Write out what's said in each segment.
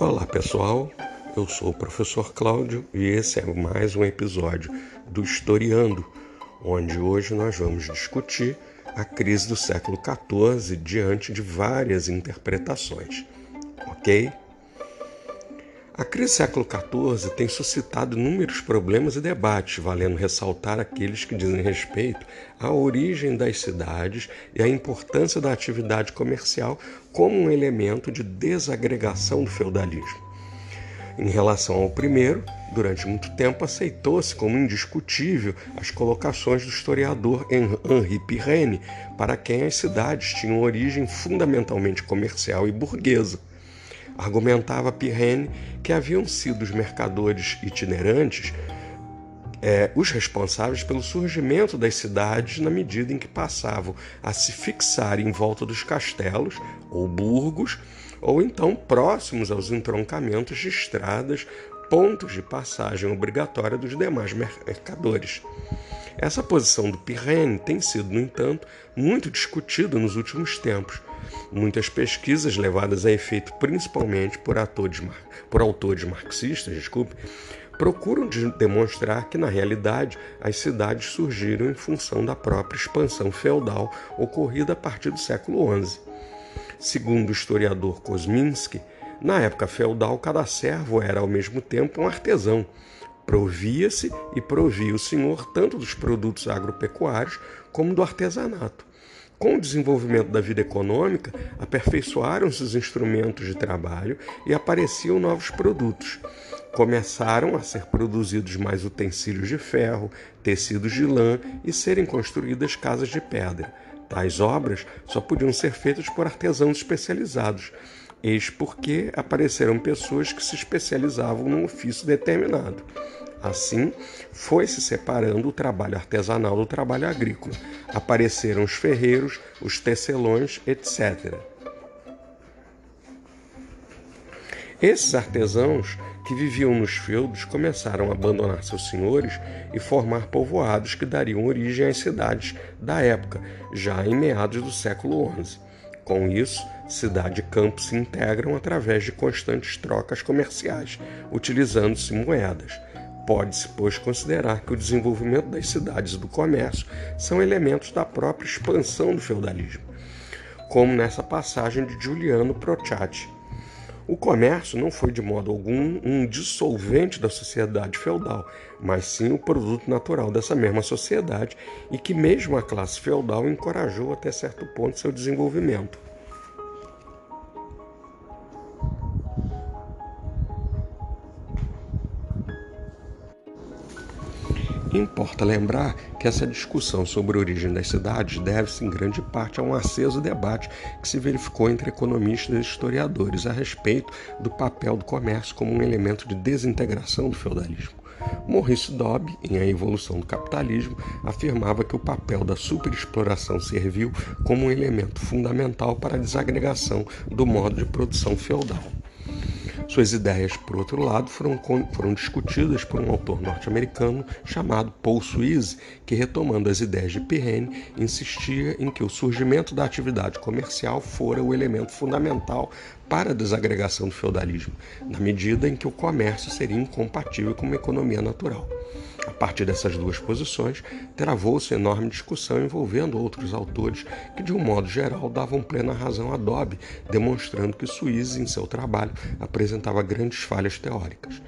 Olá pessoal, eu sou o professor Cláudio e esse é mais um episódio do Historiando, onde hoje nós vamos discutir a crise do século XIV diante de várias interpretações, ok? A crise do século XIV tem suscitado inúmeros problemas e debates, valendo ressaltar aqueles que dizem respeito à origem das cidades e à importância da atividade comercial como um elemento de desagregação do feudalismo. Em relação ao primeiro, durante muito tempo aceitou-se como indiscutível as colocações do historiador Henri Pirenne, para quem as cidades tinham origem fundamentalmente comercial e burguesa. Argumentava Pirenne que haviam sido os mercadores itinerantes é, os responsáveis pelo surgimento das cidades na medida em que passavam a se fixar em volta dos castelos ou burgos, ou então próximos aos entroncamentos de estradas, pontos de passagem obrigatória dos demais mercadores. Essa posição do Pirene tem sido, no entanto, muito discutida nos últimos tempos. Muitas pesquisas levadas a efeito principalmente por, atores, por autores marxistas, desculpe, procuram demonstrar que, na realidade, as cidades surgiram em função da própria expansão feudal ocorrida a partir do século XI. Segundo o historiador Kosminski, na época feudal, cada servo era ao mesmo tempo um artesão. Provia-se e provia o senhor tanto dos produtos agropecuários como do artesanato. Com o desenvolvimento da vida econômica, aperfeiçoaram-se os instrumentos de trabalho e apareciam novos produtos. Começaram a ser produzidos mais utensílios de ferro, tecidos de lã e serem construídas casas de pedra. Tais obras só podiam ser feitas por artesãos especializados, eis porque apareceram pessoas que se especializavam num ofício determinado. Assim, foi se separando o trabalho artesanal do trabalho agrícola. Apareceram os ferreiros, os tecelões, etc. Esses artesãos que viviam nos feudos começaram a abandonar seus senhores e formar povoados que dariam origem às cidades da época, já em meados do século XI. Com isso, cidade e campo se integram através de constantes trocas comerciais, utilizando-se moedas. Pode-se, pois, considerar que o desenvolvimento das cidades e do comércio são elementos da própria expansão do feudalismo, como nessa passagem de Giuliano Procciati. O comércio não foi de modo algum um dissolvente da sociedade feudal, mas sim o produto natural dessa mesma sociedade e que mesmo a classe feudal encorajou até certo ponto seu desenvolvimento. Importa lembrar que essa discussão sobre a origem das cidades deve-se em grande parte a um aceso debate que se verificou entre economistas e historiadores a respeito do papel do comércio como um elemento de desintegração do feudalismo. Maurice Dobb, em A Evolução do Capitalismo, afirmava que o papel da superexploração serviu como um elemento fundamental para a desagregação do modo de produção feudal. Suas ideias, por outro lado, foram, foram discutidas por um autor norte-americano chamado Paul Suisse, que, retomando as ideias de Pirene, insistia em que o surgimento da atividade comercial fora o elemento fundamental para a desagregação do feudalismo, na medida em que o comércio seria incompatível com uma economia natural. A partir dessas duas posições, travou-se enorme discussão envolvendo outros autores que, de um modo geral, davam plena razão a Dobbe, demonstrando que Suíze, em seu trabalho, apresentava grandes falhas teóricas.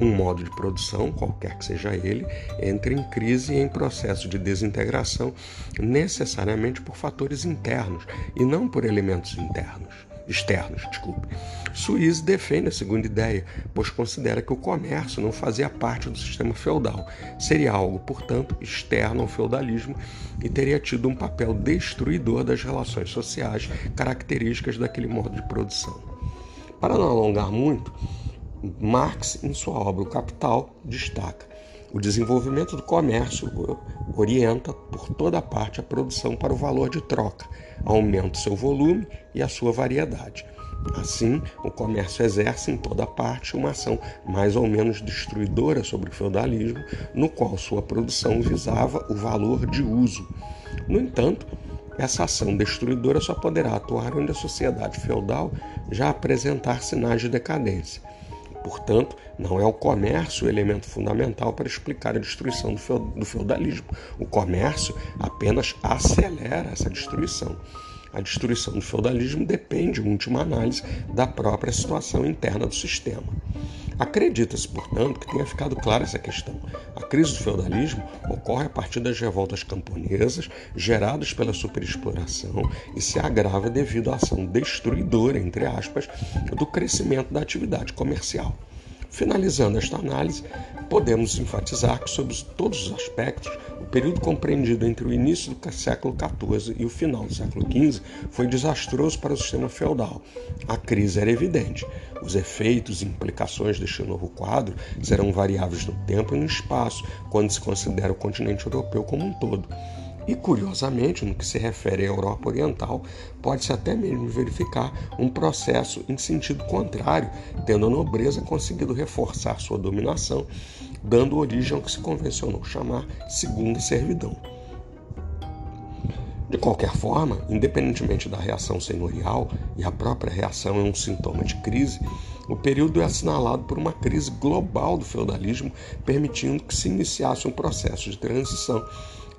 Um modo de produção, qualquer que seja ele, entra em crise e em processo de desintegração necessariamente por fatores internos e não por elementos internos externos, desculpe. Suíze defende a segunda ideia, pois considera que o comércio não fazia parte do sistema feudal, seria algo, portanto, externo ao feudalismo e teria tido um papel destruidor das relações sociais características daquele modo de produção. Para não alongar muito, Marx, em sua obra O Capital, destaca o desenvolvimento do comércio orienta por toda parte a produção para o valor de troca, aumenta seu volume e a sua variedade. Assim, o comércio exerce em toda parte uma ação mais ou menos destruidora sobre o feudalismo, no qual sua produção visava o valor de uso. No entanto, essa ação destruidora só poderá atuar onde a sociedade feudal já apresentar sinais de decadência. Portanto, não é o comércio o elemento fundamental para explicar a destruição do feudalismo. O comércio apenas acelera essa destruição. A destruição do feudalismo depende, em última análise, da própria situação interna do sistema. Acredita-se, portanto, que tenha ficado clara essa questão. A crise do feudalismo ocorre a partir das revoltas camponesas geradas pela superexploração e se agrava devido à ação destruidora, entre aspas, do crescimento da atividade comercial. Finalizando esta análise, podemos enfatizar que, sob todos os aspectos, o período compreendido entre o início do século XIV e o final do século XV foi desastroso para o sistema feudal. A crise era evidente. Os efeitos e implicações deste novo quadro serão variáveis no tempo e no espaço, quando se considera o continente europeu como um todo. E, curiosamente, no que se refere à Europa Oriental, pode-se até mesmo verificar um processo em sentido contrário, tendo a nobreza conseguido reforçar sua dominação, dando origem ao que se convencionou chamar segunda servidão. De qualquer forma, independentemente da reação senhorial, e a própria reação é um sintoma de crise, o período é assinalado por uma crise global do feudalismo, permitindo que se iniciasse um processo de transição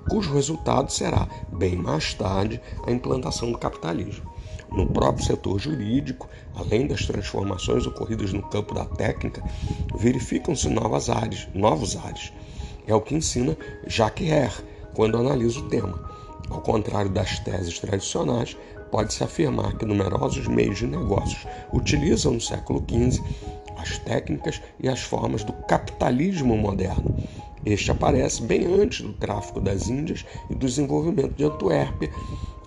cujo resultado será, bem mais tarde, a implantação do capitalismo. No próprio setor jurídico, além das transformações ocorridas no campo da técnica, verificam-se novas áreas, novos áreas. É o que ensina Jacques Herr quando analisa o tema. Ao contrário das teses tradicionais, pode-se afirmar que numerosos meios de negócios utilizam no século XV as técnicas e as formas do capitalismo moderno, este aparece bem antes do tráfico das Índias e do desenvolvimento de Antuérpia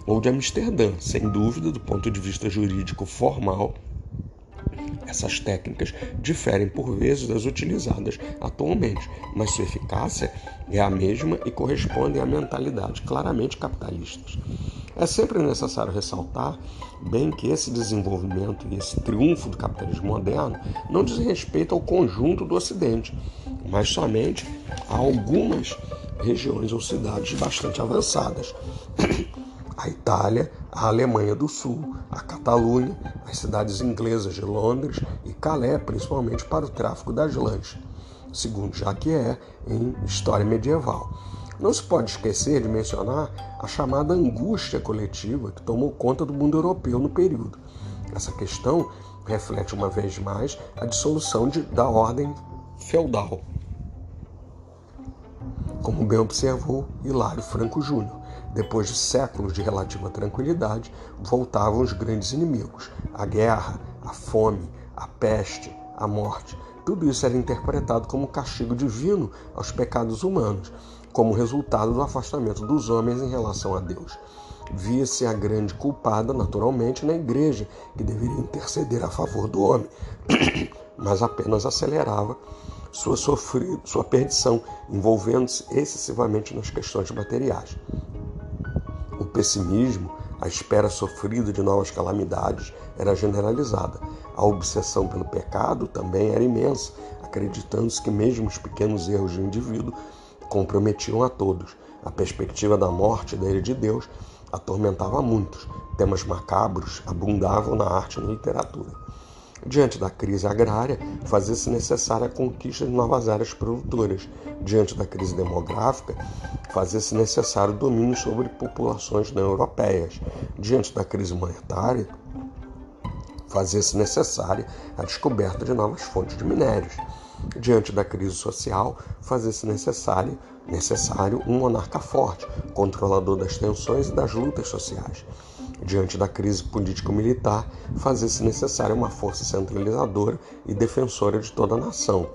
ou de Amsterdã, sem dúvida, do ponto de vista jurídico formal. Essas técnicas diferem por vezes das utilizadas atualmente, mas sua eficácia é a mesma e corresponde a mentalidades claramente capitalistas. É sempre necessário ressaltar bem que esse desenvolvimento e esse triunfo do capitalismo moderno não diz respeito ao conjunto do Ocidente, mas somente a algumas regiões ou cidades bastante avançadas. A Itália, a Alemanha do Sul, a Catalunha, as cidades inglesas de Londres e Calais, principalmente para o tráfico das lãs, segundo Jacques em História Medieval. Não se pode esquecer de mencionar a chamada angústia coletiva que tomou conta do mundo europeu no período. Essa questão reflete uma vez mais a dissolução de, da ordem feudal, como bem observou Hilário Franco Júnior. Depois de séculos de relativa tranquilidade, voltavam os grandes inimigos: a guerra, a fome, a peste, a morte. Tudo isso era interpretado como castigo divino aos pecados humanos como resultado do afastamento dos homens em relação a Deus. Via-se a grande culpada, naturalmente, na igreja, que deveria interceder a favor do homem, mas apenas acelerava sua, sofrido, sua perdição, envolvendo-se excessivamente nas questões materiais. O pessimismo, a espera sofrida de novas calamidades, era generalizada. A obsessão pelo pecado também era imensa, acreditando-se que mesmo os pequenos erros do indivíduo comprometiam a todos. A perspectiva da morte da ira de Deus atormentava muitos. Temas macabros abundavam na arte e na literatura. Diante da crise agrária, fazia-se necessária a conquista de novas áreas produtoras. Diante da crise demográfica, fazia-se necessário o domínio sobre populações não europeias. Diante da crise monetária, fazia-se necessária a descoberta de novas fontes de minérios. Diante da crise social, fazia-se necessário, necessário um monarca forte, controlador das tensões e das lutas sociais. Diante da crise político-militar, fazia-se necessária uma força centralizadora e defensora de toda a nação.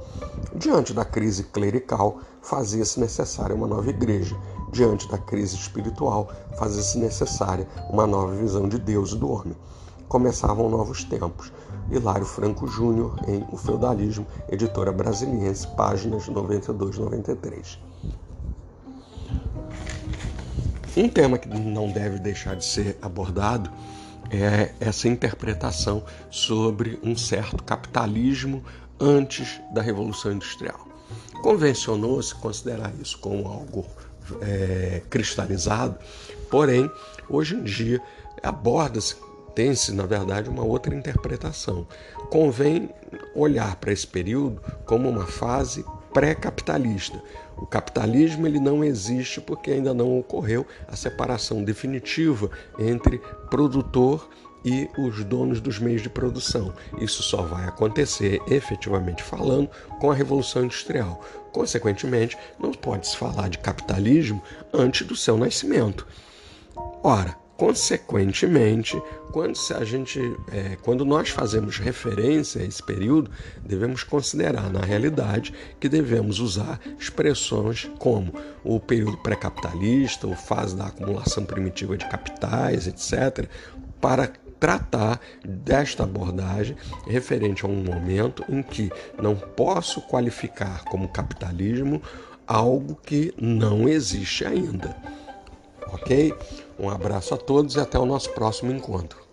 Diante da crise clerical, fazia-se necessária uma nova igreja. Diante da crise espiritual, fazia-se necessária uma nova visão de Deus e do homem. Começavam novos tempos Hilário Franco Júnior em O Feudalismo, editora brasiliense, páginas 92 e 93. Um tema que não deve deixar de ser abordado é essa interpretação sobre um certo capitalismo antes da Revolução Industrial. Convencionou-se considerar isso como algo é, cristalizado Porém, hoje em dia aborda-se tem-se, na verdade, uma outra interpretação. Convém olhar para esse período como uma fase pré-capitalista. O capitalismo ele não existe porque ainda não ocorreu a separação definitiva entre produtor e os donos dos meios de produção. Isso só vai acontecer, efetivamente falando, com a Revolução Industrial. Consequentemente, não pode-se falar de capitalismo antes do seu nascimento. Ora, Consequentemente, quando, a gente, é, quando nós fazemos referência a esse período, devemos considerar, na realidade, que devemos usar expressões como o período pré-capitalista, ou fase da acumulação primitiva de capitais, etc., para tratar desta abordagem referente a um momento em que não posso qualificar como capitalismo algo que não existe ainda ok? Um abraço a todos e até o nosso próximo encontro.